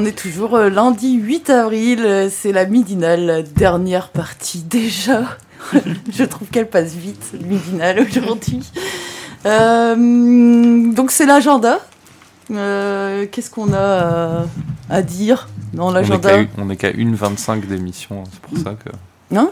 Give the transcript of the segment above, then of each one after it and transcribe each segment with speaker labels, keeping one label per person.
Speaker 1: On est toujours euh, lundi 8 avril, euh, c'est la midinale, dernière partie déjà. Je trouve qu'elle passe vite, midinale aujourd'hui. Euh, donc c'est l'agenda. Qu'est-ce qu'on a à, dire dans l'agenda
Speaker 2: On n'est qu'à une 25 d'émission, c'est pour ça que.
Speaker 1: Non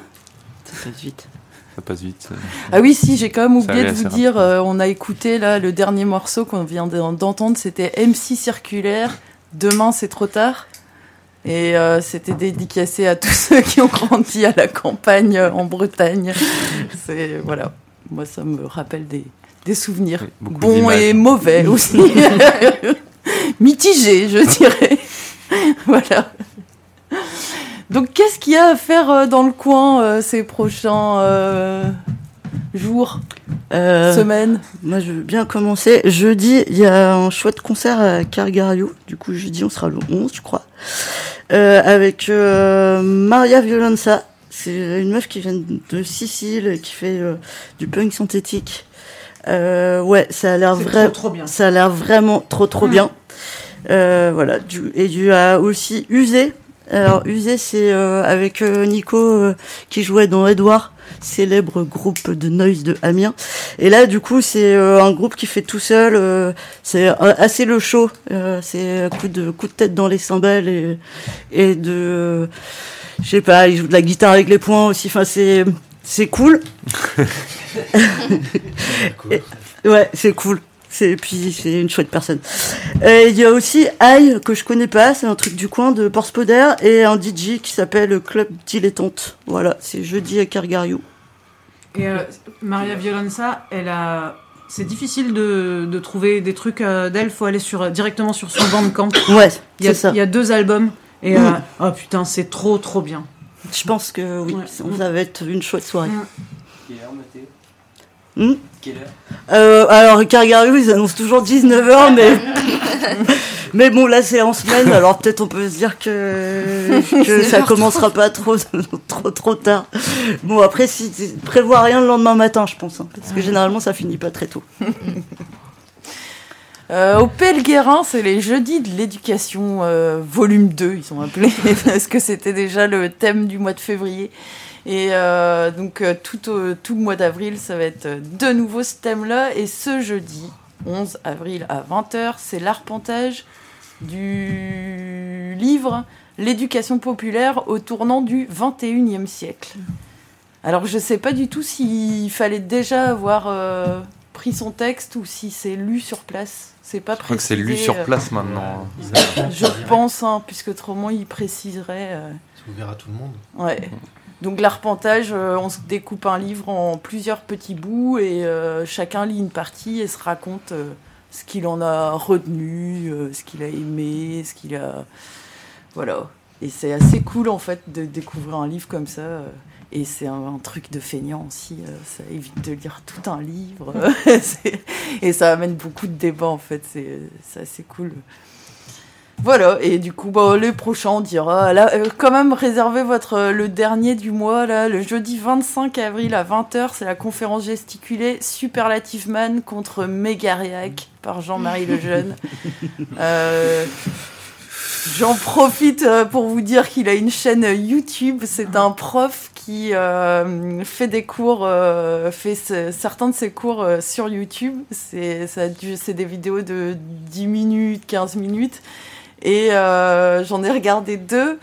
Speaker 3: Ça passe vite.
Speaker 2: Ça passe vite.
Speaker 1: Ah oui, si, j'ai quand même oublié de vous dire, on a écouté là le dernier morceau qu'on vient d'entendre, c'était MC Circulaire Demain, c'est trop tard. Et euh, c'était dédicacé à tous ceux qui ont grandi à la campagne en Bretagne. C'est voilà, moi ça me rappelle des, des souvenirs bons et mauvais aussi, mitigés, je dirais. voilà. Donc qu'est-ce qu'il y a à faire euh, dans le coin euh, ces prochains jours, euh, semaines
Speaker 3: Moi, je veux bien commencer. Jeudi, il y a un chouette concert à Cargario. Du coup, jeudi, on sera le 11, je crois. Euh, avec euh, Maria Violenza. C'est une meuf qui vient de Sicile, qui fait euh, du punk synthétique. Ouais, ça a l'air vraiment, ça a l'air vraiment trop trop bien. voilà. Du, et tu as aussi Usé. Alors Usé, c'est avec Nico qui jouait dans Edouard célèbre groupe de noise de Amiens. Et là, du coup, c'est euh, un groupe qui fait tout seul. Euh, c'est assez le show. Euh, c'est coup de coup de tête dans les cymbales et, et de, je sais pas, il joue de la guitare avec les poings aussi. Enfin, c'est c'est cool. ouais, c'est cool. Et puis c'est une chouette personne. Il y a aussi Aïe que je connais pas, c'est un truc du coin de Porspoder et un DJ qui s'appelle Club Dilettante. Voilà, c'est jeudi à Cargario.
Speaker 4: Et euh, Maria Violenza, elle a c'est difficile de, de, trouver des trucs euh, d'elle. Faut aller sur, directement sur son bandcamp.
Speaker 3: Ouais,
Speaker 4: il y, a,
Speaker 3: ça.
Speaker 4: il y a deux albums. Et euh, oh putain, c'est trop trop bien.
Speaker 3: Je pense que oui, ça va être une chouette soirée.
Speaker 5: Hmm Quelle heure?
Speaker 3: Euh, Alors, Cargario, ils annoncent toujours 19h, mais. mais bon, là, c'est en semaine, alors peut-être on peut se dire que, que ça commencera pas trop, trop, trop tard. Bon, après, si, prévois rien le lendemain matin, je pense, hein, parce que généralement, ça finit pas très tôt.
Speaker 1: Euh, au Pelguerin, c'est les jeudis de l'éducation, euh, volume 2, ils sont appelés, parce que c'était déjà le thème du mois de février. Et euh, donc euh, tout, tout le mois d'avril, ça va être de nouveau ce thème-là. Et ce jeudi, 11 avril à 20h, c'est l'arpentage du livre L'éducation populaire au tournant du 21e siècle. Alors je ne sais pas du tout s'il fallait déjà avoir euh, pris son texte ou si c'est lu sur place. C'est pas
Speaker 2: je crois que c'est lu sur place maintenant.
Speaker 1: Je pense, hein, puisque autrement il préciserait.
Speaker 5: C'est ouvert à tout le monde.
Speaker 1: Ouais. Donc l'arpentage, euh, on se découpe un livre en plusieurs petits bouts et euh, chacun lit une partie et se raconte euh, ce qu'il en a retenu, ce qu'il a aimé, ce qu'il a... Voilà. Et c'est assez cool en fait de découvrir un livre comme ça. et c'est un, truc de feignant aussi. ça évite de lire tout un livre. et ça amène beaucoup de débats en fait. C'est assez cool. Voilà, et du coup, bah, les prochains, on dira. Là, euh, quand même, réservez votre, euh, le dernier du mois, là, le jeudi 25 avril à 20h, c'est la conférence gesticulée Superlative Man contre Mégariac par Jean-Marie Lejeune. euh, J'en profite pour vous dire qu'il a une chaîne YouTube. C'est un prof qui euh, fait des cours, euh, fait certains de ses cours sur YouTube. C'est des vidéos de 10 minutes, 15 minutes. Et euh, j'en ai regardé deux.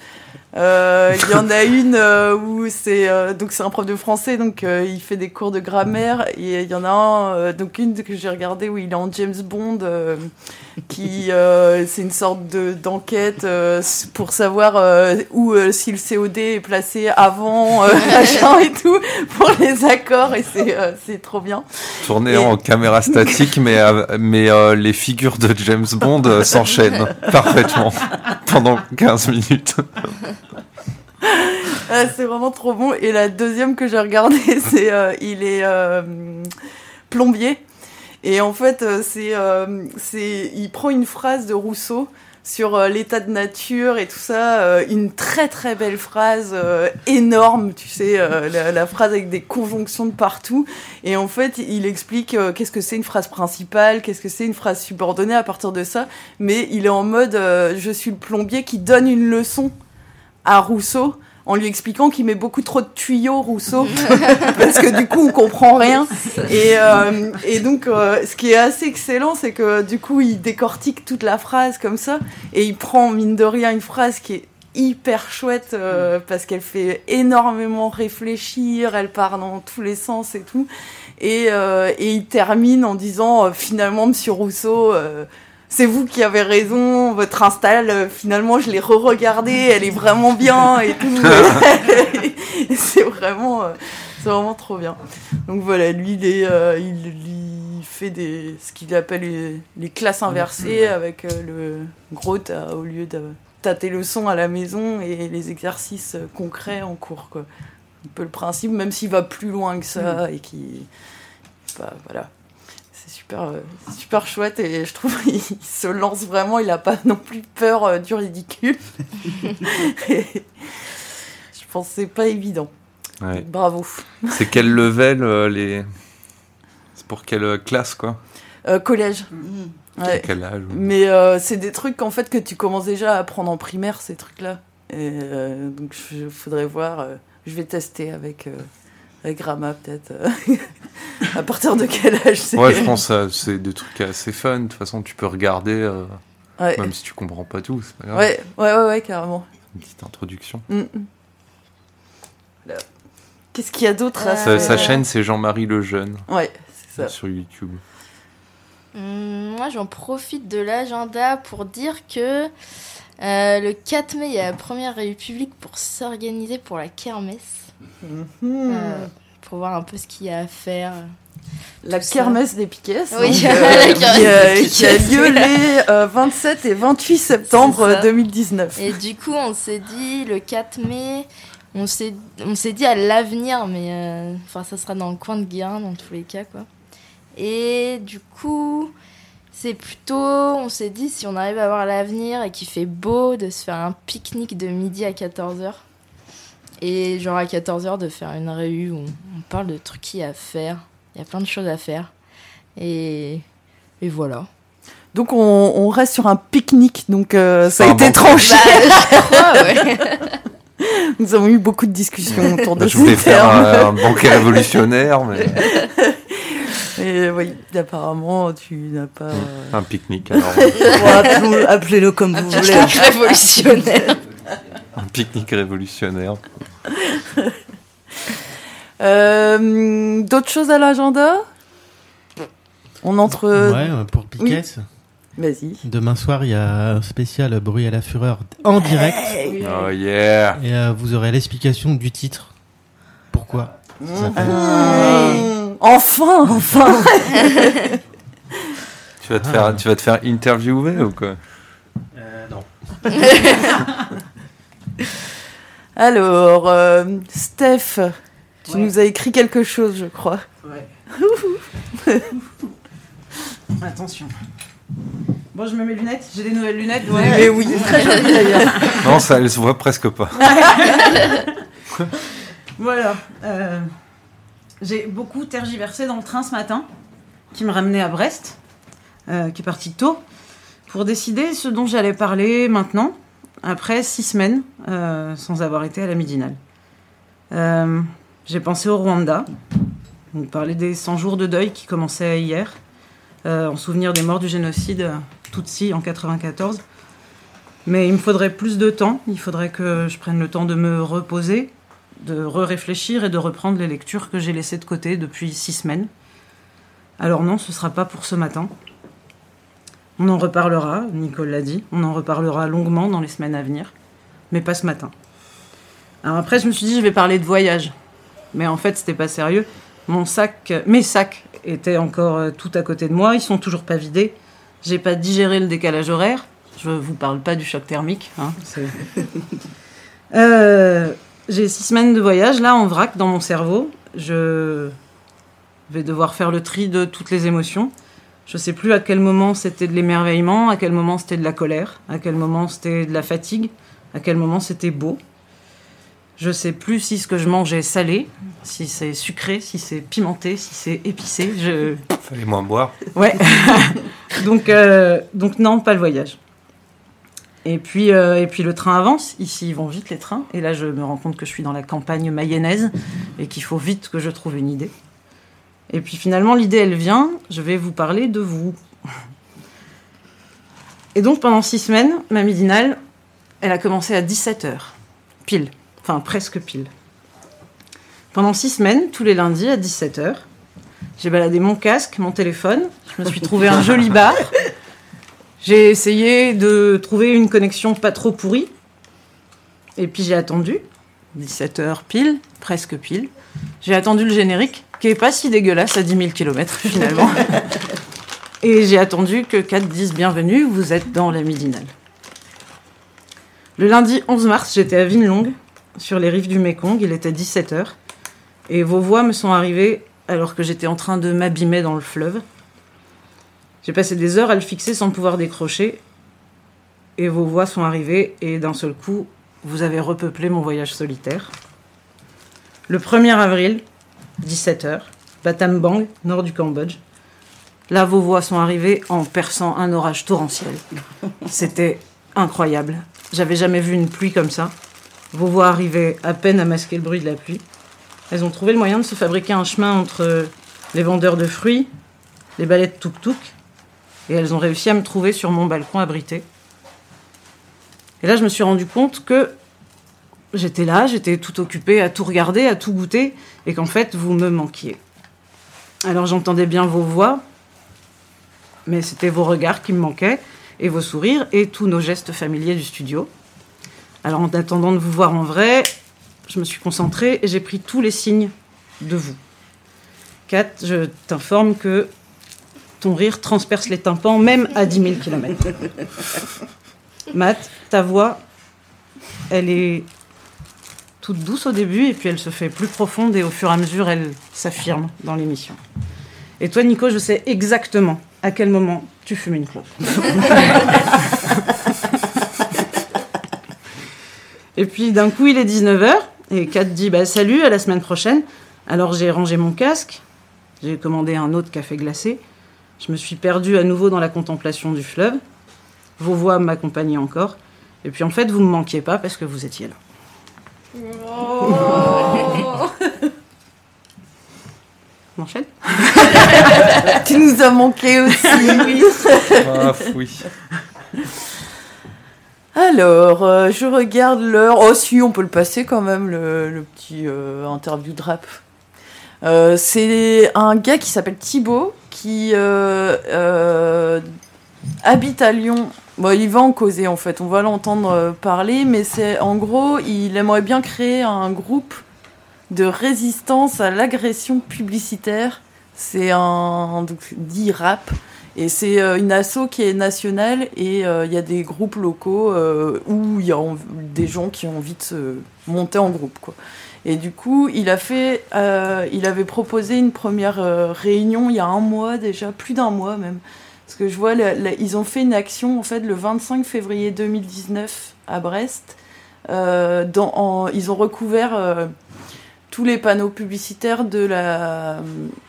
Speaker 1: Euh, il y en a une euh, où c'est euh, donc c'est un prof de français donc il fait des cours de grammaire et il y en a un donc une que j'ai regardé où il est en James Bond qui c'est une sorte de d'enquête pour savoir où si le COD est placé avant machin et tout pour les accords et c'est c'est trop bien.
Speaker 2: Tourné en caméra statique mais mais les figures de James Bond s'enchaînent parfaitement pendant 15 minutes.
Speaker 1: Ah, c'est vraiment trop bon. Et la deuxième que j'ai regardée, c'est euh, il est euh, plombier. Et en fait, euh, c'est c'est il prend une phrase de Rousseau sur l'état de nature et tout ça, une très très belle phrase énorme, tu sais, la, la, phrase avec des conjonctions de partout. Et en fait, il explique qu'est-ce que c'est une phrase principale, qu'est-ce que c'est une phrase subordonnée à partir de ça. Mais il est en mode je suis le plombier qui donne une leçon à Rousseau en lui expliquant qu'il met beaucoup trop de tuyaux Rousseau parce que du coup on comprend rien. Et, euh, et donc euh, ce qui est assez excellent c'est que du coup il décortique toute la phrase comme ça et il prend mine de rien une phrase qui est hyper chouette euh, parce qu'elle fait énormément réfléchir elle part dans tous les sens et tout. Et, et il termine en disant finalement monsieur Rousseau c'est vous qui avez raison, votre install, euh, finalement, je l'ai re-regardée, elle est vraiment bien et tout. c'est vraiment, euh, c'est vraiment trop bien. Donc voilà, lui, il, est, euh, il, fait des, ce qu'il appelle les, classes inversées avec le gros, au lieu de tâter le son à la maison et les exercices concrets en cours, quoi. Un peu le principe, même s'il va plus loin que ça mm. et qui, bah, voilà super, euh, super chouette et je trouve qu'il se lance vraiment, il n'a pas non plus peur euh, du ridicule. je pense que c'est pas évident. Bravo.
Speaker 2: C'est quel level euh, les... C'est pour quelle classe quoi?
Speaker 1: Collège.
Speaker 2: Mmh. Quel âge
Speaker 1: Mais c'est des trucs en fait que tu commences déjà à apprendre en primaire ces trucs là. Et donc il faudrait voir. je vais tester avec avec Rama peut-être. Euh, à partir de quel âge c'est
Speaker 2: Ouais, je pense que c'est des trucs assez fun. De toute façon, tu peux regarder, euh, même si tu comprends pas tout, c'est pas grave.
Speaker 1: Ouais, ouais, ouais, ouais, carrément.
Speaker 2: Une petite introduction.
Speaker 1: Mm, mm. Qu'est-ce qu'il y a d'autre
Speaker 2: sa, chaîne, c'est Jean-Marie le Jeune.
Speaker 1: Ouais, c'est ça.
Speaker 2: Sur YouTube.
Speaker 6: Hum, moi, j'en profite de l'agenda pour dire que euh, le 4 mai, il y a la première république pour s'organiser pour la kermesse. Euh, pour voir un peu ce qu'il y a à faire.
Speaker 1: La kermesse des Piquets,
Speaker 6: oui,
Speaker 1: euh, qui, a, lieu les 27 euh, et 28 septembre 2019.
Speaker 6: Et du coup, on s'est dit le 4 mai, on s'est on s'est dit à l'avenir, mais enfin ça sera dans le coin de Guérin dans tous les cas quoi. Et du coup, c'est plutôt, on s'est dit si on arrive à voir l'avenir et qu'il fait beau, de se faire un pique-nique de midi à 14h. Et genre à 14h de faire une réunion où on parle de trucs qu'il y a à faire. Il y a plein de choses à faire. Et, et voilà.
Speaker 1: Donc on, reste sur un pique-nique, donc euh, ça a été tranché. Bah, Nous avons eu beaucoup de discussions autour de
Speaker 2: Je voulais faire un, banquet révolutionnaire, mais...
Speaker 1: Et oui, apparemment, tu n'as pas...
Speaker 2: Un pique-nique, alors.
Speaker 3: Appelez-le comme vous voulez.
Speaker 6: Un révolutionnaire.
Speaker 2: un pique-nique révolutionnaire.
Speaker 1: Euh, d'autres choses à l'agenda? On entre.
Speaker 5: Ouais, pour Piquet.
Speaker 1: Vas-y.
Speaker 5: Demain soir, il y a un spécial Bruit à la fureur en direct.
Speaker 2: Oh yeah
Speaker 5: Et euh, vous aurez l'explication du titre. Pourquoi?
Speaker 1: Mmh. Enfin, enfin
Speaker 2: tu, vas te faire, tu vas te faire interviewer ou quoi?
Speaker 5: Euh, Non.
Speaker 1: Alors, euh, Steph, tu nous as écrit quelque chose, je crois.
Speaker 4: Ouais. Attention. Bon, je mets mes lunettes. J'ai des nouvelles lunettes.
Speaker 1: Mais oui, très d'ailleurs.
Speaker 2: Non, ça, elle se voit presque pas.
Speaker 4: voilà. Euh, j'ai beaucoup tergiversé dans le train ce matin, qui me ramenait à Brest, euh, qui est parti tôt, pour décider ce dont j'allais parler maintenant après six semaines euh, sans avoir été à la Midinale. Euh, j'ai pensé au Rwanda. On parlait des 100 jours de deuil qui commençaient hier, en souvenir des morts du génocide Tutsi en 94. Mais il me faudrait plus de temps. Il faudrait que je prenne le temps de me reposer, de re-réfléchir et de reprendre les lectures que j'ai laissées de côté depuis six semaines. Alors non, ce ne sera pas pour ce matin. On en reparlera, Nicole l'a dit, on en reparlera longuement dans les semaines à venir, mais pas ce matin. Alors après, je me suis dit, je vais parler de voyage. Mais en fait, c'était pas sérieux. Mon sac, mes sacs étaient encore euh, tout à côté de moi, ils sont toujours pas vidés. J'ai pas digéré le décalage horaire. Je vous parle pas du choc thermique. Hein, Euh, j'ai six semaines de voyage là en vrac dans mon cerveau. Je vais devoir faire le tri de toutes les émotions. Je sais plus à quel moment c'était de l'émerveillement, à quel moment c'était de la colère, à quel moment c'était de la fatigue, à quel moment c'était beau. Je sais plus si ce que je mange est salé, si c'est sucré, si c'est pimenté, si c'est épicé. Je...
Speaker 2: Fallait moins boire.
Speaker 4: Ouais. donc, euh, donc non, pas le voyage. Et puis, euh, et puis le train avance. Ici, ils vont vite les trains. Et là, je me rends compte que je suis dans la campagne mayonnaise et qu'il faut vite que je trouve une idée. Et puis finalement, l'idée, elle vient. Je vais vous parler de vous. Et donc, pendant six semaines, ma midinale, elle a commencé à 17h. Pile. Enfin, presque pile. Pendant six semaines, tous les lundis à 17h, j'ai baladé mon casque, mon téléphone. Je me suis trouvé un joli bar. J'ai essayé de trouver une connexion pas trop pourrie. Et puis j'ai attendu. 17h pile, presque pile. J'ai attendu le générique, qui est pas si dégueulasse à 10 000 km finalement. Et j'ai attendu que 4 disent bienvenue, vous êtes dans la midinale. Le lundi 11 mars, j'étais à Vinelong, sur les rives du Mékong. Il était 17h. Et vos voix me sont arrivées alors que j'étais en train de m'abîmer dans le fleuve. J'ai passé des heures à le fixer sans pouvoir décrocher. Et vos voix sont arrivées et d'un seul coup, vous avez repeuplé mon voyage solitaire. Le 1er avril, 17h, Battambang, nord du Cambodge. Là, vos voix sont arrivées en perçant un orage torrentiel. C'était incroyable. J'avais jamais vu une pluie comme ça. Vos voix arrivaient à peine à masquer le bruit de la pluie. Elles ont trouvé le moyen de se fabriquer un chemin entre les vendeurs de fruits, les balais de tuk-tuk, et elles ont réussi à me trouver sur mon balcon abrité. Et là, je me suis rendu compte que j'étais là, j'étais tout occupée à tout regarder, à tout goûter, et qu'en fait, vous me manquiez. Alors j'entendais bien vos voix, mais c'était vos regards qui me manquaient, et vos sourires, et tous nos gestes familiers du studio. Alors en attendant de vous voir en vrai, je me suis concentrée et j'ai pris tous les signes de vous. Kat, je t'informe que ton rire transperce les tympans même à 10 000 km. Matt, ta voix, elle est toute douce au début et puis elle se fait plus profonde et au fur et à mesure elle s'affirme dans l'émission. Et toi Nico, je sais exactement à quel moment tu fumes une clope. Et puis d'un coup, il est 19h et Kat dit bah, salut, à la semaine prochaine. Alors j'ai rangé mon casque, j'ai commandé un autre café glacé. Je me suis perdue à nouveau dans la contemplation du fleuve. Vos voix m'accompagnaient encore. Et puis en fait, vous me manquiez pas parce que vous étiez là. On enchaîne
Speaker 1: Tu nous as manqué aussi.
Speaker 2: Ah, oui.
Speaker 1: Alors, euh, je regarde l'heure. Oh, si, on peut le passer quand même, le, le petit euh, interview de rap. Euh, c'est un gars qui s'appelle Thibaut, qui euh, euh, habite à Lyon. Bon, il va en causer en fait, on va l'entendre euh, parler, mais c'est en gros, il aimerait bien créer un groupe de résistance à l'agression publicitaire. C'est un dit rap. Et c'est une asso qui est nationale et il y a des groupes locaux euh, où il y a des gens qui ont envie de se monter en groupe. Quoi. Et du coup, il, a fait, euh, il avait proposé une première euh, réunion il y a un mois déjà, plus d'un mois même. Parce que je vois, la- ils ont fait une action en fait le 25 février 2019 à Brest. Euh, ils ont recouvert tous les panneaux publicitaires de la,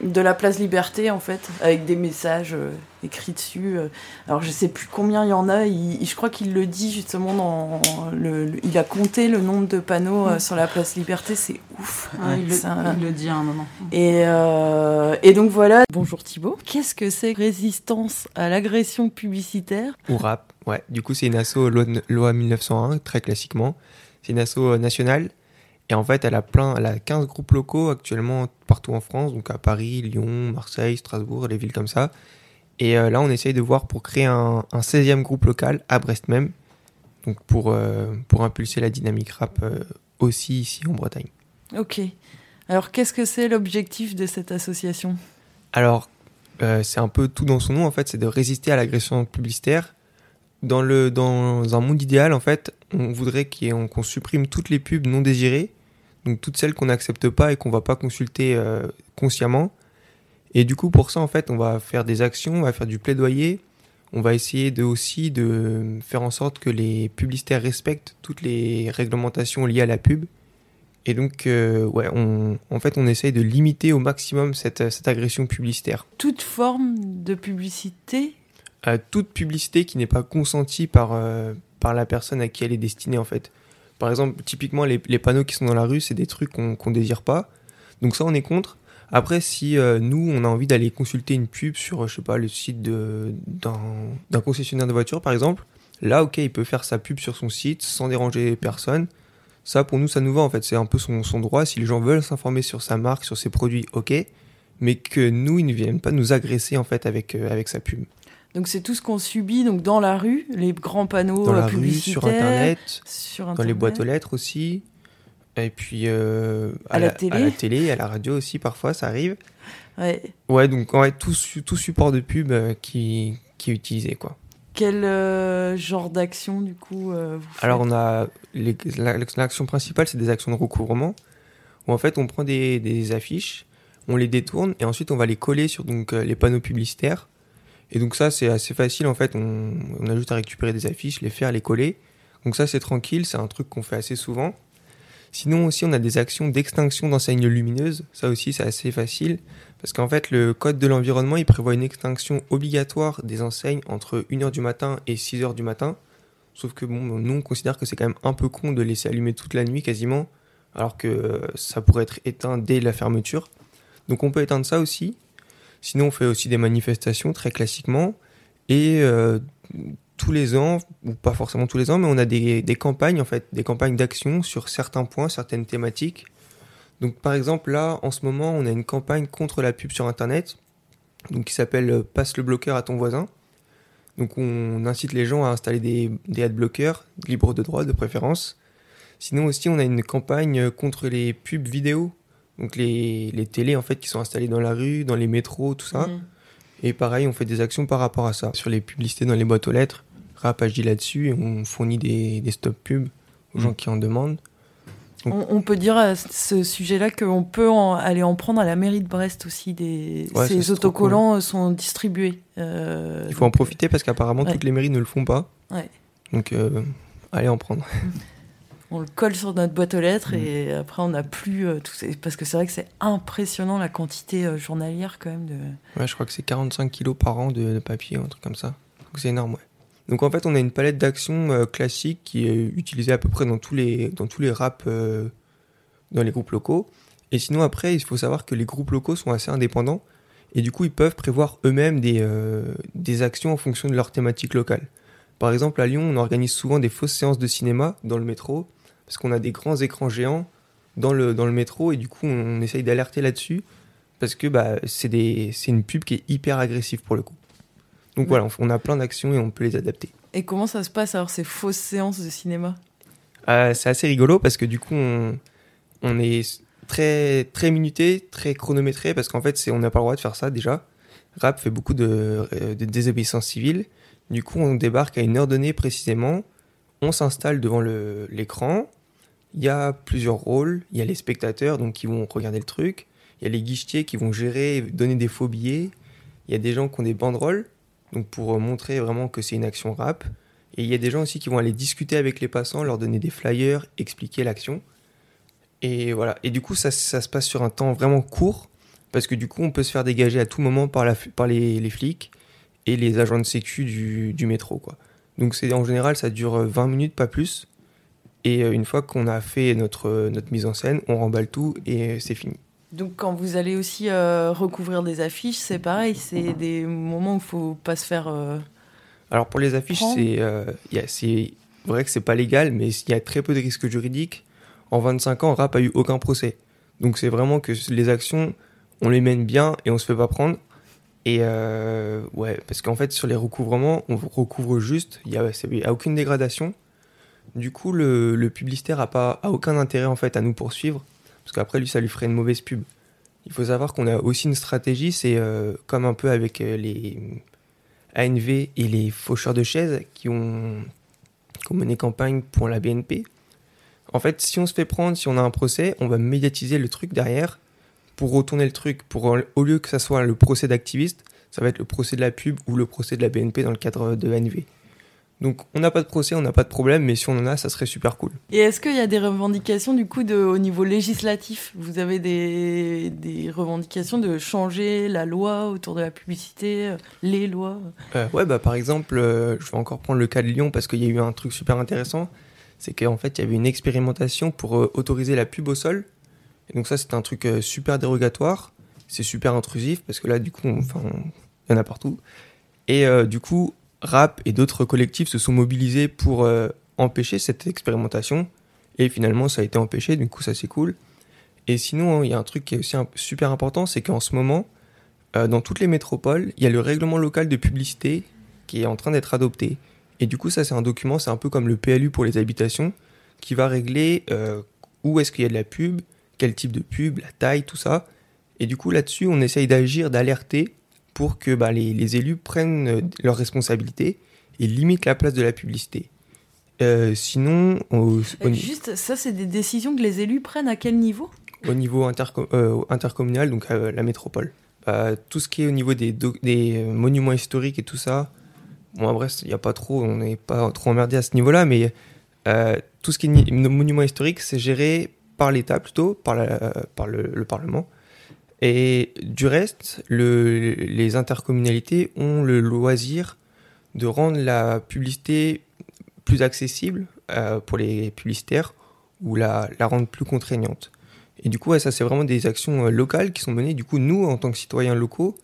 Speaker 1: de la place Liberté, en fait, avec des messages euh, écrits dessus. euh. Alors, je sais plus combien il y en a. il- je crois qu'il le dit justement dans. Le, le- il a compté le nombre de panneaux euh, sur la place Liberté. C'est ouf.
Speaker 4: Ah, il, le,
Speaker 1: C'est un-
Speaker 4: il le dit à un moment.
Speaker 1: et, euh, et donc voilà. Bonjour Thibaut. Qu'est-ce que c'est résistance à l'agression publicitaire?
Speaker 7: Ou rap, ouais. Du coup, c'est une asso loi, loi 1901, très classiquement. C'est une asso nationale. Et en fait, elle a plein, elle a 15 groupes locaux actuellement partout en France, donc à Paris, Lyon, Marseille, Strasbourg, les villes comme ça. Et euh, là, on essaye de voir pour créer un, un 16e groupe local à Brest même, donc pour, euh, pour impulser la dynamique rap euh, aussi ici en Bretagne.
Speaker 1: Ok. Alors qu'est-ce que c'est l'objectif de cette association?
Speaker 7: Alors, c'est un peu tout dans son nom, en fait, c'est de résister à l'agression publicitaire. Dans, le, dans un monde idéal, en fait, on voudrait qu'on supprime toutes les pubs non désirées, donc toutes celles qu'on n'accepte pas et qu'on va pas consulter euh, consciemment. Et du coup, pour ça, en fait, on va faire des actions, on va faire du plaidoyer, on va essayer de, aussi de faire en sorte que les publicitaires respectent toutes les réglementations liées à la pub. Et donc, euh, ouais, on, en fait, on essaye de limiter au maximum cette, cette agression publicitaire.
Speaker 1: Toute forme de publicité
Speaker 7: Euh, toute publicité qui n'est pas consentie par, euh, par la personne à qui elle est destinée, en fait. Par exemple, typiquement, les, panneaux qui sont dans la rue, c'est des trucs qu'on qu'on désire pas. Donc ça, on est contre. Après, si euh, nous, on a envie d'aller consulter une pub sur, je sais pas, le site d'un concessionnaire de voitures, par exemple, là, ok, il peut faire sa pub sur son site sans déranger personne. Ça, pour nous, ça nous va, en fait. C'est un peu son, son droit. Si les gens veulent s'informer sur sa marque, sur ses produits, ok. Mais que nous, ils ne viennent pas nous agresser, en fait, avec, euh, avec sa pub.
Speaker 1: Donc c'est tout ce qu'on subit donc dans la rue, les grands panneaux
Speaker 7: Dans
Speaker 1: euh,
Speaker 7: rue,
Speaker 1: publicitaires,
Speaker 7: sur Internet,
Speaker 1: sur
Speaker 7: dans les boîtes aux lettres aussi. Et puis euh,
Speaker 1: À la télé.
Speaker 7: à la télé, à la radio aussi, parfois, ça arrive.
Speaker 1: Ouais.
Speaker 7: Ouais, donc ouais, tout, tout support de pub euh, qui, qui est utilisé, quoi.
Speaker 1: Quel euh, genre d'action du coup vous faites?
Speaker 7: Alors, on a l'action principale, c'est des actions de recouvrement, où en fait, on prend des, des affiches, on les détourne, et ensuite, on va les coller sur donc, les panneaux publicitaires. Et donc, ça, c'est assez facile, en fait, on, on a juste à récupérer des affiches, les faire, les coller. Donc, ça, c'est tranquille, c'est un truc qu'on fait assez souvent. Sinon, aussi, on a des actions d'extinction d'enseignes lumineuses. Ça aussi, c'est assez facile. Parce qu'en fait, le code de l'environnement, il prévoit une extinction obligatoire des enseignes entre 1h du matin et 6h du matin. Sauf que bon, nous, on considère que c'est quand même un peu con de laisser allumer toute la nuit quasiment, alors que euh, ça pourrait être éteint dès la fermeture. Donc on peut éteindre ça aussi. Sinon, on fait aussi des manifestations très classiquement. Et euh, tous les ans, ou pas forcément tous les ans, mais on a des, campagnes, en fait, des campagnes d'action sur certains points, certaines thématiques. Donc par exemple, là, en ce moment, on a une campagne contre la pub sur Internet, donc qui s'appelle euh, Passe le bloqueur à ton voisin. Donc on incite les gens à installer des, des adblockers, libres de droit de préférence. Sinon aussi, on a une campagne contre les pubs vidéo, donc les, les télés en fait qui sont installées dans la rue, dans les métros, tout ça.
Speaker 1: Mhm.
Speaker 7: Et pareil, on fait des actions par rapport à ça. Sur les publicités dans les boîtes aux lettres, Rap agit là-dessus et on fournit des, des stop pubs aux gens qui en demandent.
Speaker 1: On, on peut dire à ce sujet-là qu'on peut en- aller en prendre à la mairie de Brest aussi. Des...
Speaker 7: Ouais,
Speaker 1: Ces autocollants sont distribués. Euh,
Speaker 7: Il faut en profiter parce qu'apparemment
Speaker 1: ouais.
Speaker 7: toutes les mairies ne le font pas.
Speaker 1: Ouais.
Speaker 7: Donc euh, allez en prendre.
Speaker 1: On le colle sur notre boîte aux lettres
Speaker 7: Mhm.
Speaker 1: et après on n'a plus euh, tout parce que c'est vrai que c'est impressionnant la quantité euh, journalière quand même de.
Speaker 7: Ouais, je crois que c'est 45 kilos par an de, de papier, un truc comme ça. Donc c'est énorme, ouais. Donc en fait, on a une palette d'actions euh, classiques qui est utilisée à peu près dans tous les, dans tous les raps, euh, dans les groupes locaux. Et sinon, après, il faut savoir que les groupes locaux sont assez indépendants. Et du coup, ils peuvent prévoir eux-mêmes des, des actions en fonction de leur thématique locale. Par exemple, à Lyon, on organise souvent des fausses séances de cinéma dans le métro, parce qu'on a des grands écrans géants dans le, dans le métro, et du coup, on essaye d'alerter là-dessus parce que bah, c'est une pub qui est hyper agressive pour le coup. Donc
Speaker 1: Ouais.
Speaker 7: voilà, on a plein d'actions et on peut les adapter.
Speaker 1: Et comment ça se passe alors ces fausses séances de cinéma?
Speaker 7: Euh, c'est assez rigolo parce que du coup, on, on est très, très minuté, très chronométré parce qu'en fait, on n'a pas le droit de faire ça déjà. Rap fait beaucoup de, euh, de désobéissance civile. Du coup, on débarque à une heure donnée précisément. On s'installe devant l'écran. Il y a plusieurs rôles. Il y a les spectateurs donc qui vont regarder le truc. Il y a les guichetiers qui vont gérer, donner des faux billets. Il y a des gens qui ont des banderoles donc pour euh, montrer vraiment que c'est une action rap. Et il y a des gens aussi qui vont aller discuter avec les passants, leur donner des flyers, expliquer l'action. Et voilà. Et du coup, ça, se passe sur un temps vraiment court, parce que du coup, on peut se faire dégager à tout moment par, les flics et les agents de sécu du, du métro, quoi. Donc c'est en général, ça dure 20 minutes, pas plus. Et euh, une fois qu'on a fait notre, notre mise en scène, on remballe tout et c'est fini.
Speaker 1: Donc quand vous allez aussi euh, recouvrir des affiches, c'est pareil, c'est des moments où il faut pas se faire. euh,
Speaker 7: Alors pour les affiches, c'est euh, vrai que c'est pas légal, mais il y a très peu de risques juridiques. En 25 ans, Rap a eu aucun procès. Donc c'est vraiment que les actions, on les mène bien et on se fait pas prendre. Et euh, ouais, parce qu'en fait sur les recouvrements, on recouvre juste, il y a, aucune dégradation. Du coup, le, publicitaire a pas a aucun intérêt en fait à nous poursuivre, parce qu'après lui, ça lui ferait une mauvaise pub. Il faut savoir qu'on a aussi une stratégie, c'est euh, comme un peu avec euh, les ANV et les faucheurs de chaises qui ont, qui ont mené campagne pour la BNP. En fait, si on se fait prendre, si on a un procès, on va médiatiser le truc derrière pour retourner le truc. Pour, au lieu que ça soit le procès d'activiste, ça va être le procès de la pub ou le procès de la BNP dans le cadre de ANV. Donc on n'a pas de procès, on n'a pas de problème, mais si on en a, ça serait super cool.
Speaker 1: Et est-ce qu'il y a des revendications du coup de, au niveau législatif? Vous avez des, des revendications de changer la loi autour de la publicité, euh, les lois?
Speaker 7: Euh, ouais, bah par exemple, euh, je vais encore prendre le cas de Lyon parce qu'il y a eu un truc super intéressant. C'est qu'en fait, il y avait une expérimentation pour euh, autoriser la pub au sol. Et donc ça, c'est un truc euh, super dérogatoire. C'est super intrusif parce que là, du coup, il y en a partout. Et euh, du coup, Rap et d'autres collectifs se sont mobilisés pour euh, empêcher cette expérimentation. Et finalement, ça a été empêché. Du coup, ça c'est cool. Et sinon, hein, il y a un truc qui est aussi super important, c'est qu'en ce moment, dans toutes les métropoles, il y a le règlement local de publicité qui est en train d'être adopté. Et du coup, ça, c'est un document, c'est un peu comme le PLU pour les habitations, qui va régler où est-ce qu'il y a de la pub, quel type de pub, la taille, tout ça. Et du coup, là-dessus, on essaye d'agir, d'alerter pour que bah, les, les élus prennent euh, leurs responsabilités et limitent la place de la publicité. Euh, sinon, au, au
Speaker 1: Euh, Juste, ça, c'est des décisions que les élus prennent à quel niveau?
Speaker 7: Au niveau interco- euh, intercommunal, donc euh, la métropole. Bah, tout ce qui est au niveau des, monuments historiques et tout ça, bon, à Brest, il n'y a pas trop, on n'est pas trop emmerdé à ce niveau-là, mais tout ce qui est monuments historiques, c'est géré par l'État plutôt, par, par le, le Parlement. Et du reste, le- les intercommunalités ont le loisir de rendre la publicité plus accessible euh, pour les publicitaires ou la, la rendre plus contraignante. Et du coup, ça, c'est vraiment des actions euh, locales qui sont menées. Du coup, nous, en tant que citoyens locaux,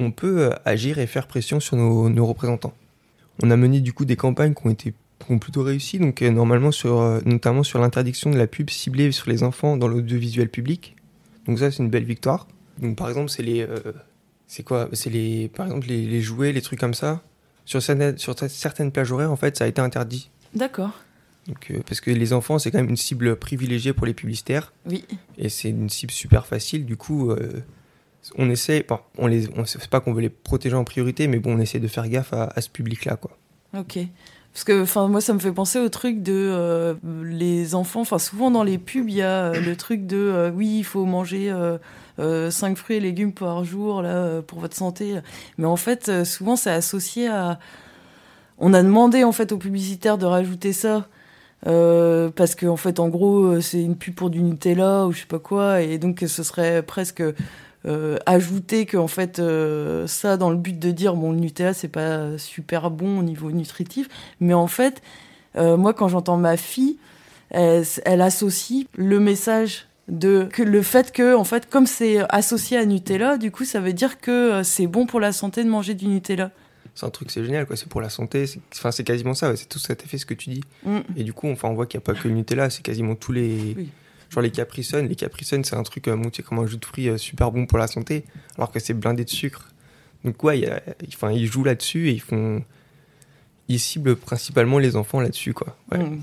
Speaker 7: on peut euh, agir et faire pression sur nos, nos représentants. On a mené du coup des campagnes qui ont été ont plutôt réussi, donc euh, normalement sur, euh, notamment sur l'interdiction de la pub ciblée sur les enfants dans l'audiovisuel public. Donc ça, c'est une belle victoire. Donc par exemple, c'est les, euh, c'est quoi C'est les, par exemple les, les jouets, les trucs comme ça. Sur certaines, sur certaines plages horaires, en fait, ça a été interdit.
Speaker 1: D'accord.
Speaker 7: Donc, euh, parce que les enfants, c'est quand même une cible privilégiée pour les publicitaires.
Speaker 1: Oui.
Speaker 7: Et c'est une cible super facile. Du coup, euh, on essaie, bon, on les, on sait pas qu'on veut les protéger en priorité, mais bon, on essaie de faire gaffe à, à ce public-là, quoi.
Speaker 1: Ok. Parce que enfin moi ça me fait penser au truc de euh, les enfants enfin souvent dans les pubs il y a euh, le truc de euh, oui il faut manger 5 fruits et légumes par jour là euh, pour votre santé. Mais en fait euh, souvent c'est associé à on a demandé en fait aux publicitaires de rajouter ça euh, parce que en fait en gros euh, c'est une pub pour du Nutella ou je sais pas quoi et donc ce serait presque euh, ajouter que en fait euh, ça dans le but de dire bon le Nutella c'est pas super bon au niveau nutritif mais en fait euh, moi quand j'entends ma fille elle, elle associe le message de que le fait que en fait comme c'est associé à Nutella du coup ça veut dire que c'est bon pour la santé de manger du Nutella
Speaker 7: C'est un truc, c'est génial, quoi. C'est pour la santé. c'est- Enfin, c'est quasiment ça. ouais, C'est tout à fait ce que tu dis.
Speaker 1: Mm.
Speaker 7: Et du coup, enfin, on voit qu'il n'y a pas que le Nutella. C'est quasiment tous les.
Speaker 1: Oui.
Speaker 7: Genre les Capri Sun. Les Capri Sun, c'est un truc euh, monté comme un jus de fruits euh, super bon pour la santé, alors que c'est blindé de sucre. Donc, ouais, y a- ils jouent là-dessus et ils font. Ils ciblent principalement les enfants là-dessus, quoi. Ouais.
Speaker 1: Mm.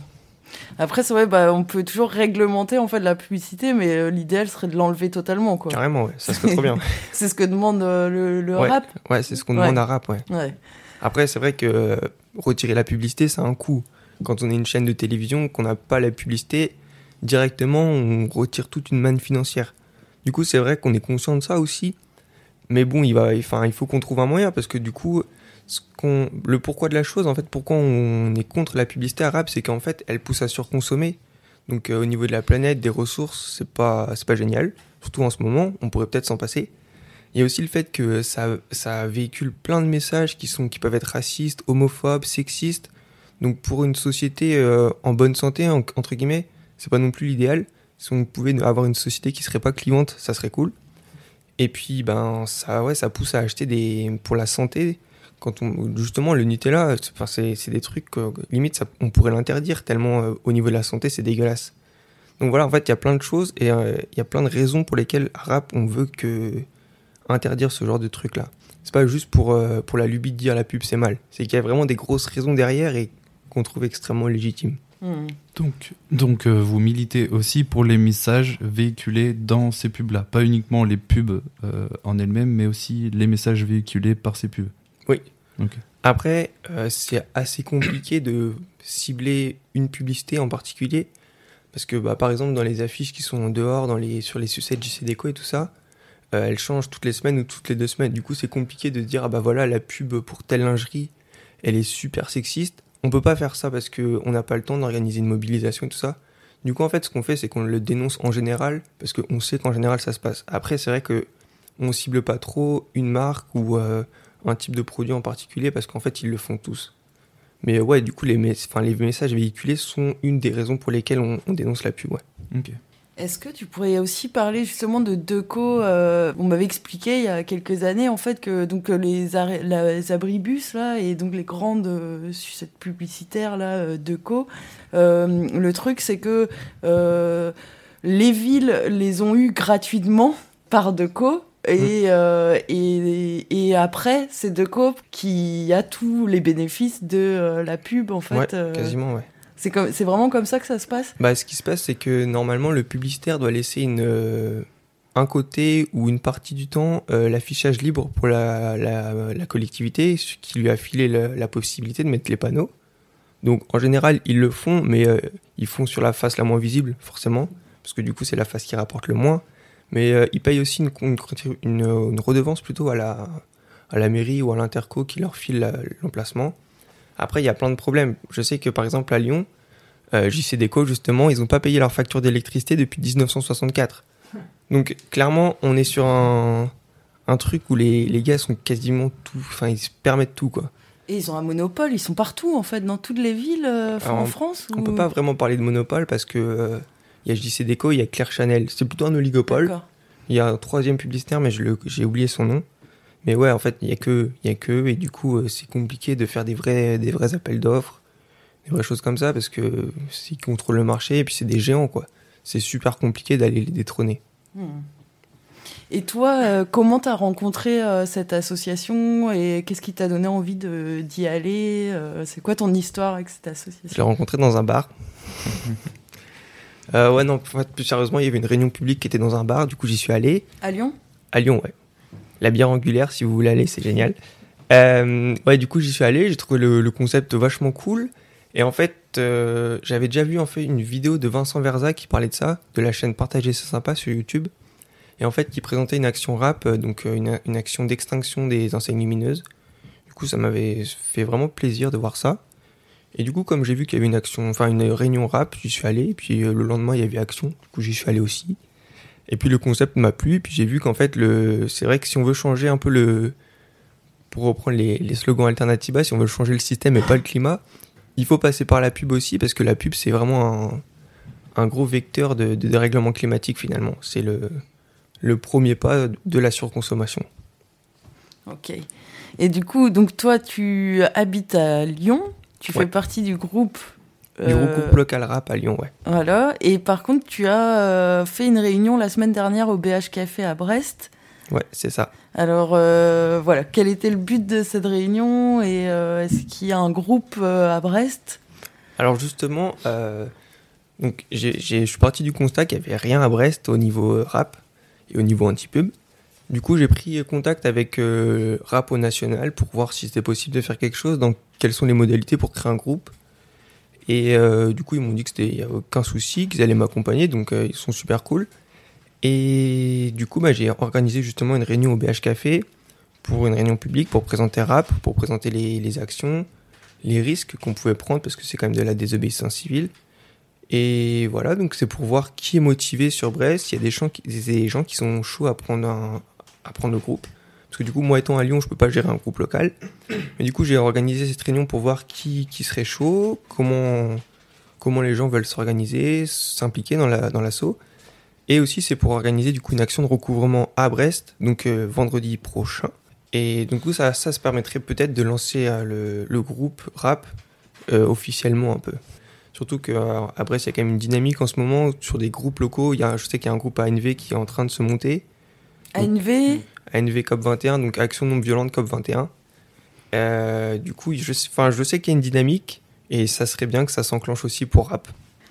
Speaker 1: Après, c'est vrai, bah, on peut toujours réglementer en fait la publicité, mais euh, l'idéal serait de l'enlever totalement, quoi.
Speaker 7: Carrément, ouais. Ça serait trop bien.
Speaker 1: C'est ce que demande euh, le, le
Speaker 7: Ouais.
Speaker 1: rap.
Speaker 7: Ouais, c'est ce qu'on
Speaker 1: Ouais.
Speaker 7: demande à rap, ouais.
Speaker 1: Ouais.
Speaker 7: Après, c'est vrai que euh, retirer la publicité, ça a un coût. Quand on est une chaîne de télévision, qu'on n'a pas la publicité, directement, on retire toute une manne financière. Du coup, c'est vrai qu'on est conscient de ça aussi. Mais bon, il, va, enfin, il faut qu'on trouve un moyen parce que du coup, ce qu'on, le pourquoi de la chose, en fait, pourquoi on est contre la publicité arabe, c'est qu'en fait, elle pousse à surconsommer. Donc euh, au niveau de la planète, des ressources, c'est pas, pas génial. Surtout en ce moment, on pourrait peut-être s'en passer. Il y a aussi le fait que ça, ça véhicule plein de messages qui, sont, qui peuvent être racistes, homophobes, sexistes. Donc pour une société euh, en bonne santé, en- entre guillemets, c'est pas non plus l'idéal. Si on pouvait avoir une société qui serait pas clivante, ça serait cool. Et puis ben ça, ouais, ça pousse à acheter des pour la santé. Quand justement le Nutella, c'est- des trucs que, limite on pourrait l'interdire tellement euh, au niveau de la santé c'est dégueulasse. Donc voilà, en fait il y a plein de choses et euh, il y a plein de raisons pour lesquelles rap on veut que interdire ce genre de trucs là. C'est pas juste pour euh, pour la lubie de dire la pub c'est mal. C'est qu'il y a vraiment des grosses raisons derrière et qu'on trouve extrêmement légitimes.
Speaker 1: Hmm.
Speaker 5: Donc, donc euh, vous militez aussi pour les messages véhiculés dans ces pubs-là. Pas uniquement les pubs euh, en elles-mêmes, mais aussi les messages véhiculés par ces pubs.
Speaker 7: Oui.
Speaker 5: Ok.
Speaker 7: Après, euh, c'est assez compliqué de cibler une publicité en particulier. Parce que, bah, par exemple, dans les affiches qui sont dehors, dans les, sur les sucettes JC Déco et tout ça, euh, elles changent toutes les semaines ou toutes les deux semaines. Du coup, c'est compliqué de dire, ah bah voilà, la pub pour telle lingerie, elle est super sexiste. On peut pas faire ça parce qu'on n'a pas le temps d'organiser une mobilisation et tout ça. Du coup, en fait, ce qu'on fait, c'est qu'on le dénonce en général, parce qu'on sait qu'en général, ça se passe. Après, c'est vrai que on cible pas trop une marque ou euh, un type de produit en particulier, parce qu'en fait, ils le font tous. Mais ouais, du coup, les, mes- les messages véhiculés sont une des raisons pour lesquelles on, on dénonce la pub. Ouais.
Speaker 5: Ok.
Speaker 1: Est-ce que tu pourrais aussi parler justement de Deco euh, On m'avait expliqué il y a quelques années en fait que donc euh, les, arrêt- la- les abribus là et donc les grandes euh, sucettes publicitaires là Deco, euh, le truc c'est que les villes les ont eu gratuitement par Deco. Et, euh, et, et après, c'est Deco qui a tous les bénéfices de euh, la pub, en fait.
Speaker 7: ouais,
Speaker 1: euh,
Speaker 7: quasiment, ouais.
Speaker 1: C'est vraiment comme ça que ça se passe?
Speaker 7: Bah, ce qui se passe, c'est que normalement, le publicitaire doit laisser euh, un côté ou une partie du temps euh, l'affichage libre pour la, collectivité, ce qui lui a filé la, possibilité de mettre les panneaux. Donc, en général, ils le font, mais euh, ils font sur la face la moins visible, forcément, parce que du coup, c'est la face qui rapporte le moins. Mais euh, ils payent aussi une, redevance plutôt à la, mairie ou à l'interco qui leur file la- l'emplacement. Après, il y a plein de problèmes. Je sais que par exemple à Lyon, euh, JC Déco, justement, ils n'ont pas payé leur facture d'électricité depuis 1964. Donc clairement, on est sur un, un truc où les, les gars sont quasiment tout, enfin ils se permettent tout quoi.
Speaker 1: Et ils ont un monopole, ils sont partout en fait, dans toutes les villes euh,
Speaker 7: Alors,
Speaker 1: en France
Speaker 7: On
Speaker 1: ou-
Speaker 7: peut pas vraiment parler de monopole parce que euh, il y a JC Déco, il y a Claire Chanel. C'est plutôt un oligopole. Il y a un troisième publicitaire, mais j'ai oublié son nom. Mais ouais, en fait, il y a que, il y a que, eux, et du coup, euh, c'est compliqué de faire des vrais, des vrais appels d'offres, des vraies choses comme ça, parce que s'ils contrôlent le marché, et puis c'est des géants, quoi. C'est super compliqué d'aller les détrôner.
Speaker 1: Hmm. Et toi, euh, comment t'as rencontré euh, cette association et qu'est-ce qui t'a donné envie d'y aller euh, C'est quoi ton histoire avec cette
Speaker 7: Je l'ai
Speaker 1: association
Speaker 7: rencontré dans un bar. Ouais, non, plus sérieusement, il y avait une réunion publique qui était dans un bar, du coup, j'y suis allé.
Speaker 1: À Lyon?
Speaker 7: À Lyon, ouais. La bière angulaire, si vous voulez aller, c'est génial. Euh, ouais, du coup, j'y suis allé, j'ai trouvé le, le concept vachement cool. Et en fait, euh, j'avais déjà vu en fait une vidéo de Vincent Verza qui parlait de ça, de la chaîne Partager c'est sympa sur YouTube. Et en fait, qui présentait une action rap, euh, donc une, une action d'extinction des enseignes lumineuses. Du coup, ça m'avait fait vraiment plaisir de voir ça. Et du coup, comme j'ai vu qu'il y avait une action, enfin une réunion rap, j'y suis allé. Et puis euh, le lendemain, il y avait action. Du coup, j'y suis allé aussi. Et puis le concept m'a plu. Et puis j'ai vu qu'en fait, le, c'est vrai que si on veut changer un peu le, pour reprendre les, les slogans alternatifs, si on veut changer le système et pas le climat, il faut passer par la pub aussi parce que la pub c'est vraiment un, un gros vecteur de, de dérèglement climatique finalement. C'est le, le premier pas de la surconsommation.
Speaker 1: Ok. Et du coup, donc toi, tu habites à Lyon, tu
Speaker 7: Ouais.
Speaker 1: fais partie du groupe.
Speaker 7: Du
Speaker 1: euh,
Speaker 7: groupe local rap à Lyon, ouais.
Speaker 1: Voilà. Et par contre, tu as euh, fait une réunion la semaine dernière au BH Café à Brest.
Speaker 7: Ouais, c'est ça.
Speaker 1: Alors euh, voilà, quel était le but de cette réunion et euh, est-ce qu'il y a un groupe euh, à Brest?
Speaker 7: Alors justement, euh, donc je suis parti du constat qu'il n'y avait rien à Brest au niveau euh, rap et au niveau anti-pub. Du coup, j'ai pris contact avec euh, Rap au National pour voir si c'était possible de faire quelque chose, donc quelles sont les modalités pour créer un groupe. Et euh, du coup, ils m'ont dit que c'était y a aucun souci, qu'ils allaient m'accompagner, donc euh, ils sont super cool. Et du coup, bah, j'ai organisé justement une réunion au BH Café pour une réunion publique pour présenter Rap, pour présenter les, actions, les risques qu'on pouvait prendre parce que c'est quand même de la désobéissance civile. Et voilà, donc c'est pour voir qui est motivé sur Brest. Il y a des gens qui, des gens qui sont chauds à prendre, un, à prendre le groupe. Parce que du coup, moi étant à Lyon, je peux pas gérer un groupe local. Mais du coup, j'ai organisé cette réunion pour voir qui, qui serait chaud, comment, comment les gens veulent s'organiser, s'impliquer dans la dans l'assaut. Et aussi, c'est pour organiser du coup une action de recouvrement à Brest, donc euh, vendredi prochain. Et donc coup, ça, ça se permettrait peut-être de lancer euh, le, le groupe rap euh, officiellement un peu. Surtout qu'à Brest, il y a quand même une dynamique en ce moment sur des groupes locaux. Il y a, je sais qu'il y a un groupe ANV qui est en train de se monter.
Speaker 1: ANV
Speaker 7: ANV COP21, donc Action Non Violente COP21. Euh, du coup, je, je sais qu'il y a une dynamique et ça serait bien que ça s'enclenche aussi pour rap.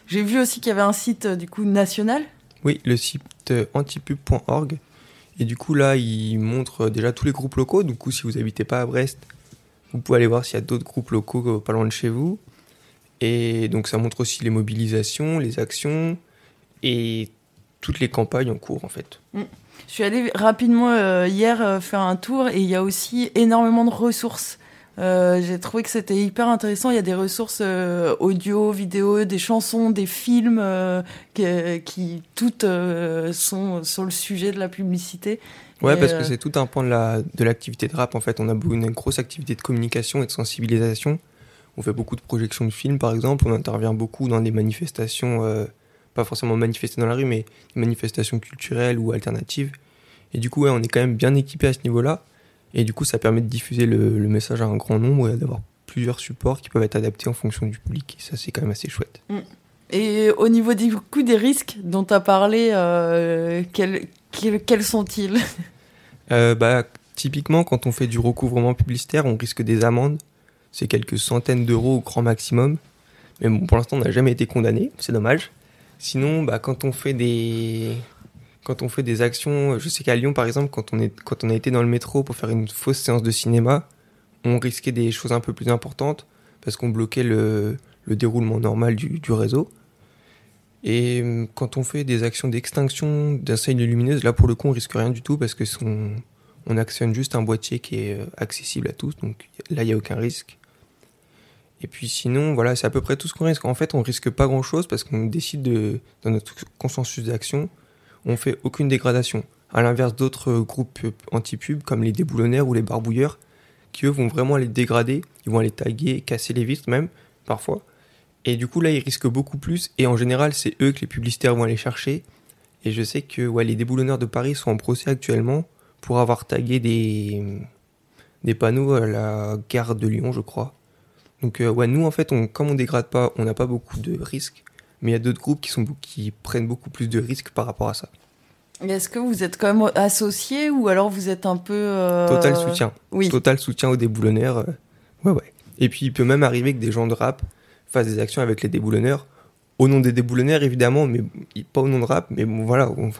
Speaker 1: J'ai vu aussi qu'il y avait un site euh, du coup national.
Speaker 7: Oui, le site euh, antipub.org. Et du coup, là, il montre déjà tous les groupes locaux. Du coup, si vous habitez pas à Brest, vous pouvez aller voir s'il y a d'autres groupes locaux pas loin de chez vous. Et donc, ça montre aussi les mobilisations, les actions et toutes les campagnes en cours, en fait.
Speaker 1: Je suis allée rapidement euh, hier euh, faire un tour et il y a aussi énormément de ressources. Euh, J'ai trouvé que c'était hyper intéressant. Il y a des ressources euh, audio, vidéo, des chansons, des films euh, qui toutes sont sur le sujet de la publicité.
Speaker 7: Ouais,
Speaker 1: Et,
Speaker 7: parce que c'est tout un point de la- de l'activité de, rap. En fait, on a une grosse activité de communication et de sensibilisation. On fait beaucoup de projections de films, par exemple. On intervient beaucoup dans des manifestations, pas forcément manifester dans la rue, mais des manifestations culturelles ou alternatives. Et du coup, ouais, on est quand même bien équipé à ce niveau-là. Et du coup, ça permet de diffuser le, le message à un grand nombre et d'avoir plusieurs supports qui peuvent être adaptés en fonction du public. Et ça, c'est quand même assez chouette.
Speaker 1: Et au niveau du coup des risques dont tu as parlé, euh, quels, quels, quels sont-ils?
Speaker 7: Euh, bah, typiquement, quand on fait du recouvrement publicitaire, on risque des amendes. C'est quelques centaines d'euros au grand maximum. Mais bon, pour l'instant, on n'a jamais été condamné. C'est dommage. Sinon, bah, quand on fait des quand on fait des actions, je sais qu'à Lyon, par exemple, quand on est quand on a été dans le métro pour faire une fausse séance de cinéma, on risquait des choses un peu plus importantes parce qu'on bloquait le, le déroulement normal du, réseau. Et euh, quand on fait des actions d'extinction d'incendie lumineuse, là pour le coup on risque rien du tout parce que on actionne juste un boîtier qui est euh, accessible à tous, donc là il n'y a aucun risque. Et puis sinon, voilà, c'est à peu près tout ce qu'on risque. En fait, on risque pas grand chose parce qu'on décide de, dans notre consensus d'action, on fait aucune dégradation. À l'inverse d'autres groupes anti-pub comme les déboulonnaires ou les barbouilleurs, qui eux vont vraiment les dégrader, ils vont les taguer, casser les vitres même, parfois. Et du coup, là, ils risquent beaucoup plus. Et en général, c'est eux que les publicitaires vont aller chercher. Et je sais que ouais, les déboulonneurs de Paris sont en procès actuellement pour avoir tagué des, des panneaux à la gare de Lyon, je crois. Donc, euh, ouais, nous, en fait, on, comme on dégrade pas, on n'a pas beaucoup de risques. Mais il y a d'autres groupes qui, sont, qui prennent beaucoup plus de risques par rapport à ça.
Speaker 1: Est-ce que vous êtes quand même associé ou alors vous êtes un peu... euh,
Speaker 7: Total soutien.
Speaker 1: Oui.
Speaker 7: Total soutien aux déboulonneurs. euh, ouais, ouais. Et puis, il peut même arriver que des gens de rap fassent des actions avec les déboulonneurs. Au nom des déboulonneurs, évidemment, mais pas au nom de rap. Mais bon, voilà, on-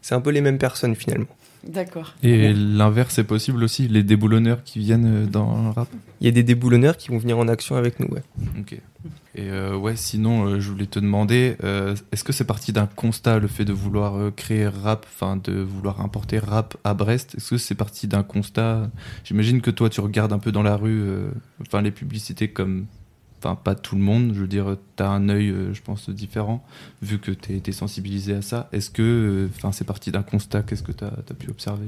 Speaker 7: c'est un peu les mêmes personnes finalement.
Speaker 1: D'accord.
Speaker 5: Et l'inverse est possible aussi, les déboulonneurs qui viennent euh, dans le rap.
Speaker 7: Il y a des déboulonneurs qui vont venir en action avec nous, ouais.
Speaker 5: Ok. Et euh, ouais, sinon, euh, je voulais te demander, euh, est-ce que c'est parti d'un constat, le fait de vouloir créer rap, enfin de vouloir importer rap à Brest Est-ce que c'est parti d'un constat? J'imagine que toi, tu regardes un peu dans la rue, euh, enfin les publicités comme, enfin pas tout le monde, je veux dire, t'as un œil, euh, je pense, différent, vu que t'es es sensibilisé à ça. Est-ce que, euh, enfin, c'est parti d'un constat Qu'est-ce que t'as as pu observer?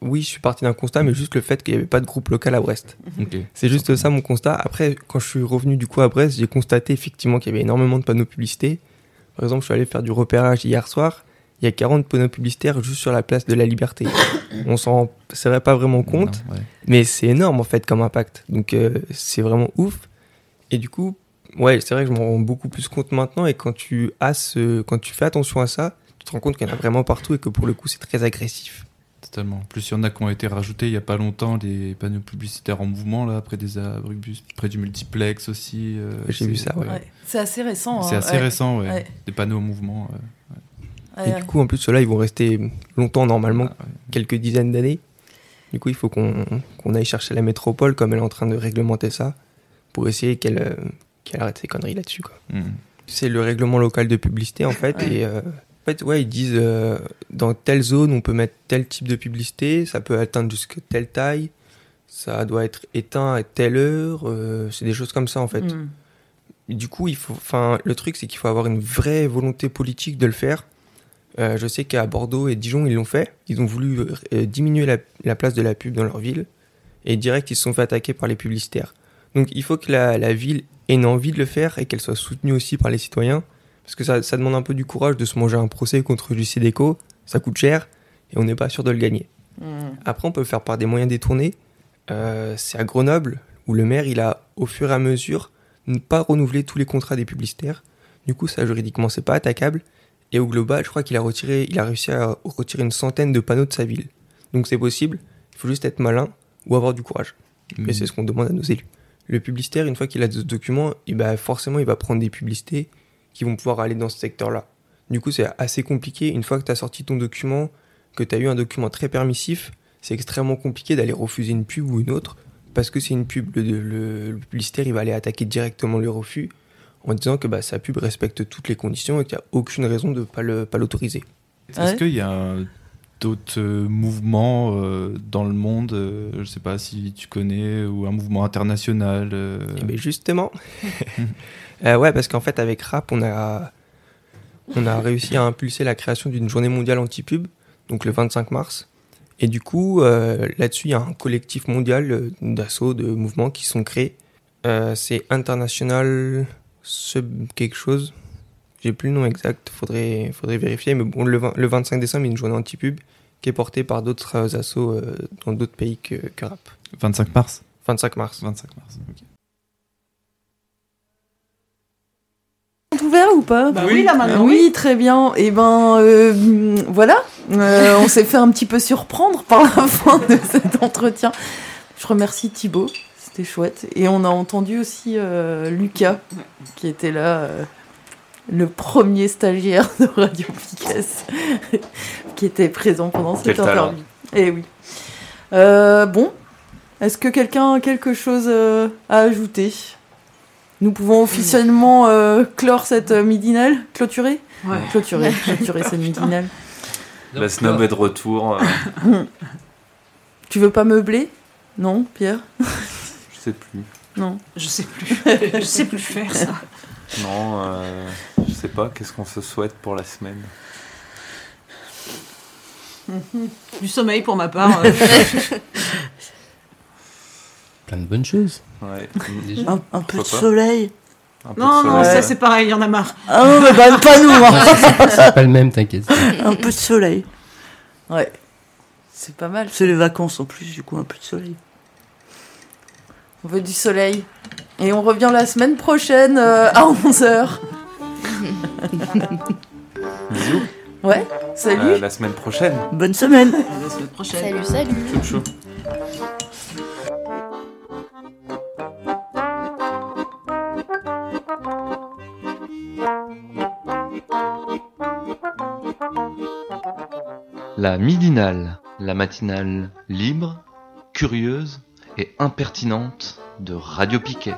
Speaker 7: Oui, je suis parti d'un constat, mais juste le fait qu'il n'y avait pas de groupe local à Brest. C'est juste ça mon constat. Après, quand je suis revenu du coup à Brest, j'ai constaté effectivement qu'il y avait énormément de panneaux publicités. Par exemple, je suis allé faire du repérage hier soir. Il y a 40 panneaux publicitaires juste sur la place de la Liberté. On s'en serait pas vraiment compte,
Speaker 5: Non, ouais.
Speaker 7: mais c'est énorme en fait comme impact. Donc euh, c'est vraiment ouf. Et du coup, ouais, c'est vrai que je m'en rends beaucoup plus compte maintenant. Et quand tu as ce, quand tu fais attention à ça, tu te rends compte qu'il y en a vraiment partout et que pour le coup c'est très agressif.
Speaker 5: Totalement. En plus, il y en a qui ont été rajoutés il y a pas longtemps, les panneaux publicitaires en mouvement, là, près des abribus, près du multiplex aussi. euh,
Speaker 7: J'ai vu ça, ouais.
Speaker 1: Ouais. C'est assez récent.
Speaker 5: C'est
Speaker 1: hein,
Speaker 5: assez
Speaker 1: ouais.
Speaker 5: récent, ouais.
Speaker 1: Ouais.
Speaker 5: Des panneaux en mouvement.
Speaker 1: Ouais,
Speaker 7: Et
Speaker 1: ouais.
Speaker 7: du coup, en plus, ceux-là, ils vont rester longtemps normalement,
Speaker 5: Ah, ouais.
Speaker 7: quelques dizaines d'années. Du coup, il faut qu'on qu'on aille chercher la métropole, comme elle est en train de réglementer ça, pour essayer qu'elle euh, qu'elle arrête ses conneries là-dessus. quoi.
Speaker 5: Mm.
Speaker 7: C'est le règlement local de publicité, en fait.
Speaker 1: Ouais.
Speaker 7: Et euh, en fait, ouais, ils disent euh, dans telle zone, on peut mettre tel type de publicité, ça peut atteindre jusqu'à telle taille, ça doit être éteint à telle heure. euh, c'est des choses comme ça, en fait.
Speaker 1: Mm.
Speaker 7: du coup, il faut, enfin, le truc, c'est qu'il faut avoir une vraie volonté politique de le faire. Euh, je sais qu'à Bordeaux et Dijon, ils l'ont fait. Ils ont voulu euh, diminuer la, la place de la pub dans leur ville. Et direct, ils se sont fait attaquer par les publicitaires. Donc, il faut que la, la ville ait une envie de le faire et qu'elle soit soutenue aussi par les citoyens. Parce que ça, ça demande un peu du courage de se manger un procès contre du Cédeco. Ça coûte cher et on n'est pas sûr de le gagner. Après, on peut le faire par des moyens détournés. Euh, c'est à Grenoble où le maire, il a, au fur et à mesure, ne pas renouvelé tous les contrats des publicitaires. Du coup, ça juridiquement, c'est pas attaquable. Et au global, je crois qu'il a retiré, il a réussi à retirer une centaine de panneaux de sa ville. Donc c'est possible. Il faut juste être malin ou avoir du courage.
Speaker 5: Mm.
Speaker 7: Et c'est ce qu'on demande à nos élus. Le publicitaire, une fois qu'il a ce document, eh ben, forcément, il va prendre des publicités qui vont pouvoir aller dans ce secteur-là. Du coup, c'est assez compliqué. Une fois que tu as sorti ton document, que tu as eu un document très permissif, c'est extrêmement compliqué d'aller refuser une pub ou une autre parce que c'est une pub. Le, le- le publicitaire, il va aller attaquer directement le refus en disant que bah, sa pub respecte toutes les conditions et qu'il n'y a aucune raison de ne pas le- pas l'autoriser.
Speaker 5: Est-ce
Speaker 1: Ouais.
Speaker 5: qu'il y a euh, d'autres euh, mouvements euh, dans le monde, euh, je sais pas si tu connais, ou un mouvement international
Speaker 7: Eh ben, justement, ouais, parce qu'en fait, avec Rap, on a, on a réussi à impulser la création d'une journée mondiale anti-pub, donc le 25 mars. Et du coup, là-dessus, il y a un collectif mondial d'assauts, de mouvements qui sont créés. C'est International quelque chose. J'ai plus le nom exact, faudrait, faudrait vérifier. Mais bon, le, 20 le 25 décembre, il y a une journée anti-pub qui est portée par d'autres euh, assos euh, dans d'autres pays que, que Rap.
Speaker 5: 25 mars?
Speaker 7: 25 mars.
Speaker 5: 25 mars, ok.
Speaker 1: ouvert ou pas?
Speaker 4: Bah oui, là maintenant.
Speaker 1: oui, très bien. Et ben euh, voilà, Euh, on s'est fait un petit peu surprendre par la fin de cet entretien. Je remercie Thibaut, c'était chouette. Et on a entendu aussi euh, Lucas, qui était là, euh, le premier stagiaire de Radio Picasse, qui était présent pendant cette
Speaker 2: Quel talent.
Speaker 1: interview. Et oui. Euh, bon, est-ce que quelqu'un a quelque chose euh, à ajouter? Nous pouvons officiellement euh, clore cette euh, midinale Clôturer?
Speaker 4: Ouais.
Speaker 1: Clôturer, clôturer cette midinale.
Speaker 2: La snob est de retour.
Speaker 1: Tu veux pas meubler? Non, Pierre?
Speaker 2: Je sais plus.
Speaker 1: Non.
Speaker 4: Je sais plus. je sais plus faire ça.
Speaker 2: Non, euh, je sais pas. Qu'est-ce qu'on se souhaite pour la semaine?
Speaker 4: Du sommeil pour ma part. euh,
Speaker 8: Plein de bonnes choses.
Speaker 2: Ouais.
Speaker 8: Déjà.
Speaker 3: Un, un peu de
Speaker 2: Pourquoi pas?
Speaker 3: soleil.
Speaker 2: Un peu de
Speaker 4: Non, non,
Speaker 2: soleil.
Speaker 4: ça c'est pareil, il y en a marre.
Speaker 3: Ah non, mais bah, pas nous. hein.
Speaker 8: C'est pas le même, t'inquiète.
Speaker 3: un peu de soleil.
Speaker 1: Ouais. C'est pas mal.
Speaker 3: C'est les vacances en plus, du coup, un peu de soleil.
Speaker 1: On veut du soleil. Et on revient la semaine prochaine euh, à 11h.
Speaker 2: Bisous.
Speaker 1: Ouais, salut.
Speaker 2: Euh, la semaine prochaine.
Speaker 3: Bonne semaine.
Speaker 4: À la semaine prochaine.
Speaker 6: Salut, salut.
Speaker 2: Chou chou.
Speaker 9: La midinale, la matinale libre, curieuse et impertinente de Radio Piquet.